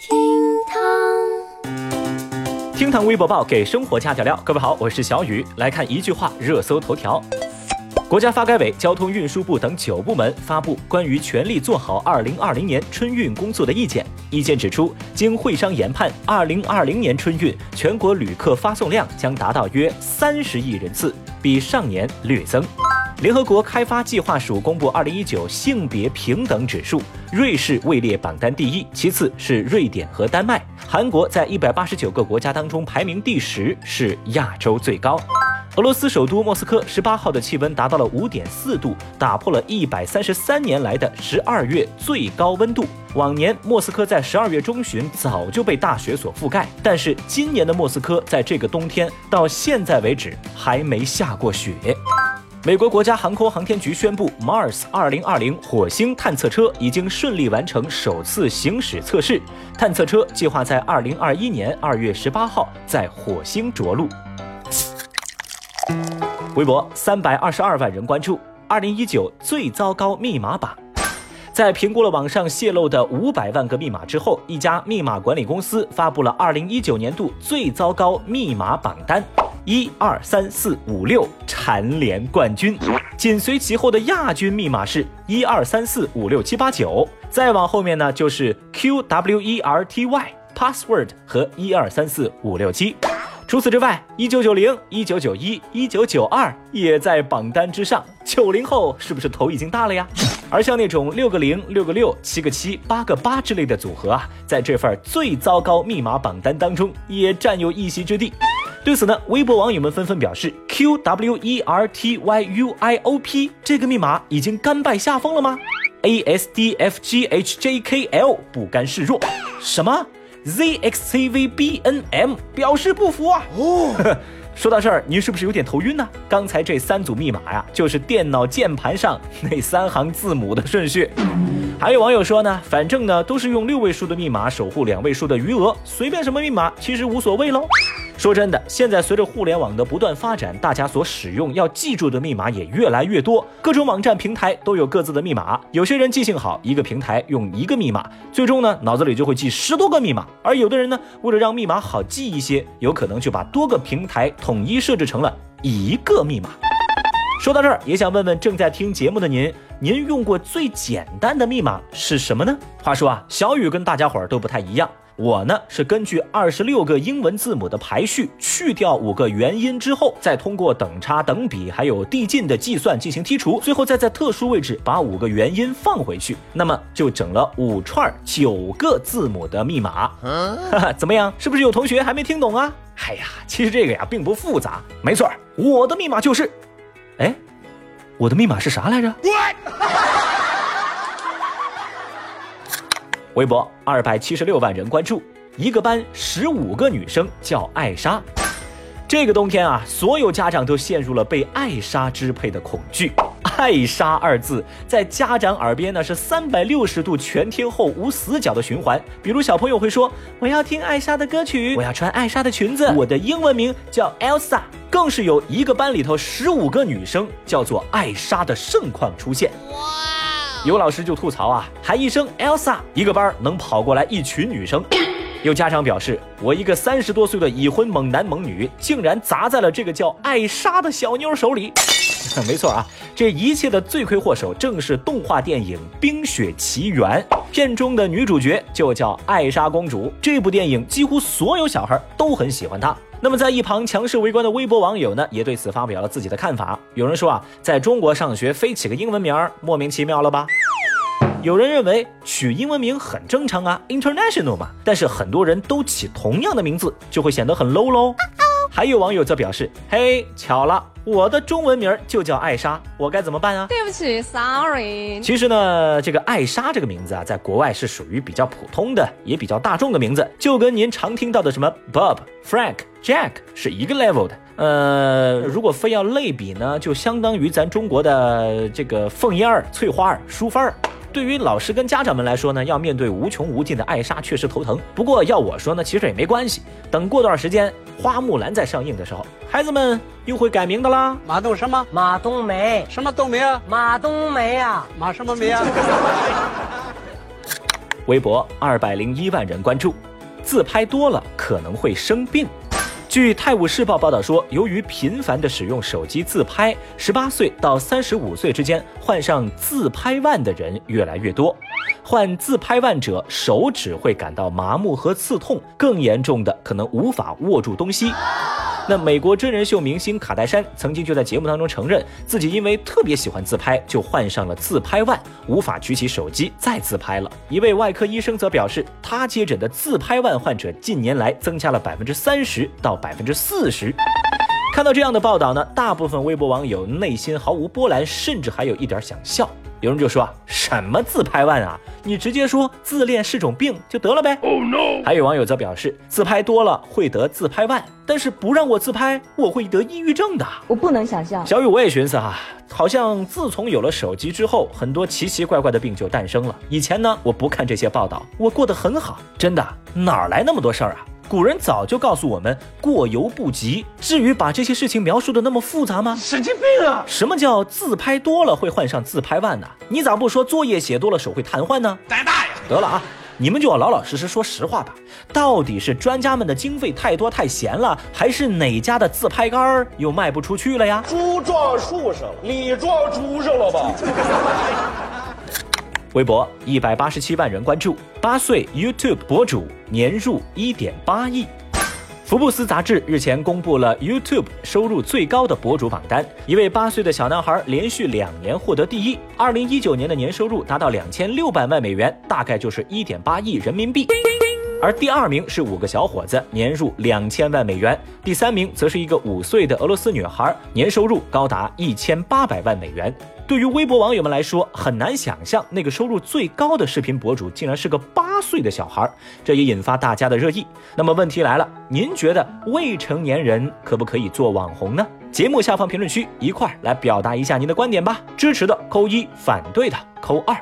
厅堂，厅堂微博报给生活加点料。各位好，我是小雨，来看一句话热搜头条。国家发改委、交通运输部等九部门发布关于全力做好2020年春运工作的意见。意见指出，经会商研判，2020年春运全国旅客发送量将达到约三十亿人次，比上年略增。联合国开发计划署公布2019性别平等指数，瑞士位列榜单第一，其次是瑞典和丹麦。韩国在189个国家当中排名第十，是亚洲最高。俄罗斯首都莫斯科十八号的气温达到了五点四度，打破了一百三十三年来的十二月最高温度。往年莫斯科在十二月中旬早就被大雪所覆盖，但是今年的莫斯科在这个冬天到现在为止还没下过雪。美国国家航空航天局宣布，Mars 2020火星探测车已经顺利完成首次行驶测试，探测车计划在2021年2月18号在火星着陆。微博三百二十二万人关注，二零一九最糟糕密码榜。在评估了网上泄露的五百万个密码之后，一家密码管理公司发布了二零一九年度最糟糕密码榜单，一二三四五六蝉联冠军，紧随其后的亚军密码是一二三四五六七八九，再往后面呢就是 Q W E R T Y password 和一二三四五六七。除此之外，一九九零、一九九一、一九九二也在榜单之上。九零后是不是头已经大了呀？而像那种六个零、六个六、七个七、八个八之类的组合啊，在这份最糟糕密码榜单当中也占有一席之地。对此呢，微博网友们纷纷表示：“Q W E R T Y U I O P 这个密码已经甘拜下风了吗？A S D F G H J K L 不甘示弱，什么？” zxcvbnm 表示不服啊！哦，说到这儿，您是不是有点头晕呢？刚才这三组密码呀，就是电脑键盘上那三行字母的顺序。还有网友说呢，反正呢都是用六位数的密码守护两位数的余额，随便什么密码其实无所谓喽。说真的，现在随着互联网的不断发展，大家所使用要记住的密码也越来越多，各种网站平台都有各自的密码。有些人记性好，一个平台用一个密码，最终呢脑子里就会记十多个密码；而有的人呢，为了让密码好记一些，有可能就把多个平台统一设置成了一个密码。说到这儿，也想问问正在听节目的您，您用过最简单的密码是什么呢？话说啊，小雨跟大家伙儿都不太一样。我呢是根据二十六个英文字母的排序，去掉五个元音之后，再通过等差、等比还有递进的计算进行剔除，最后再在特殊位置把五个元音放回去，那么就整了五串九个字母的密码。哈哈，怎么样？是不是有同学还没听懂啊？哎呀，其实这个呀并不复杂。没错，我的密码就是，哎，我的密码是啥来着？微博二百七十六万人关注，一个班十五个女生叫艾莎。这个冬天啊，所有家长都陷入了被艾莎支配的恐惧。艾莎二字在家长耳边呢是三百六十度全天候无死角的循环。比如小朋友会说：“我要听艾莎的歌曲，我要穿艾莎的裙子，我的英文名叫 Elsa。”更是有一个班里头十五个女生叫做艾莎的盛况出现。哇有老师就吐槽啊，喊一声 Elsa，一个班能跑过来一群女生。有家长表示，我一个三十多岁的已婚猛男猛女，竟然砸在了这个叫艾莎的小妞手里。没错啊，这一切的罪魁祸首正是动画电影《冰雪奇缘》片中的女主角，就叫艾莎公主。这部电影几乎所有小孩都很喜欢她。那么，在一旁强势围观的微博网友呢，也对此发表了自己的看法。有人说啊，在中国上学非起个英文名儿，莫名其妙了吧？有人认为取英文名很正常啊，international 嘛。但是很多人都起同样的名字，就会显得很 low 喽。还有网友则表示：“嘿，巧了，我的中文名就叫艾莎，我该怎么办啊？”对不起，sorry。其实呢，这个艾莎这个名字啊，在国外是属于比较普通的，也比较大众的名字，就跟您常听到的什么 Bob、Frank、Jack 是一个 level 的。呃，如果非要类比呢，就相当于咱中国的这个凤燕儿、翠花儿、淑芬儿。对于老师跟家长们来说呢，要面对无穷无尽的爱莎确实头疼。不过要我说呢，其实也没关系。等过段时间花木兰再上映的时候，孩子们又会改名的啦。马冬什么？马冬梅。什么冬梅啊？马冬梅啊？马什么梅啊？微博二百零一万人关注。自拍多了可能会生病。据《泰晤士报》报道说，由于频繁的使用手机自拍，十八岁到三十五岁之间患上自拍腕的人越来越多。患自拍腕者手指会感到麻木和刺痛，更严重的可能无法握住东西。那美国真人秀明星卡戴珊曾经就在节目当中承认，自己因为特别喜欢自拍，就患上了自拍腕，无法举起手机再自拍了。一位外科医生则表示，他接诊的自拍腕患者近年来增加了百分之三十到百分之四十。看到这样的报道呢，大部分微博网友内心毫无波澜，甚至还有一点想笑。有人就说什么自拍腕啊，你直接说自恋是种病就得了呗。Oh no！还有网友则表示，自拍多了会得自拍腕，但是不让我自拍，我会得抑郁症的。我不能想象。小雨，我也寻思啊，好像自从有了手机之后，很多奇奇怪怪的病就诞生了。以前呢，我不看这些报道，我过得很好，真的，哪来那么多事儿啊？古人早就告诉我们过犹不及，至于把这些事情描述的那么复杂吗？神经病啊！什么叫自拍多了会患上自拍腕呢？你咋不说作业写多了手会瘫痪呢？胆大呀！得了啊，你们就要老老实实说实话吧。到底是专家们的经费太多太闲了，还是哪家的自拍杆儿又卖不出去了呀？猪撞树上了，你撞猪上了吧？微博一百八十七万人关注，八岁 YouTube 博主年入一点八亿。福布斯杂志日前公布了 YouTube 收入最高的博主榜单，一位八岁的小男孩连续两年获得第一，二零一九年的年收入达到两千六百万美元，大概就是一点八亿人民币。而第二名是五个小伙子，年入两千万美元；第三名则是一个五岁的俄罗斯女孩，年收入高达一千八百万美元。对于微博网友们来说，很难想象那个收入最高的视频博主竟然是个八岁的小孩，这也引发大家的热议。那么问题来了，您觉得未成年人可不可以做网红呢？节目下方评论区一块儿来表达一下您的观点吧，支持的扣一，反对的扣二。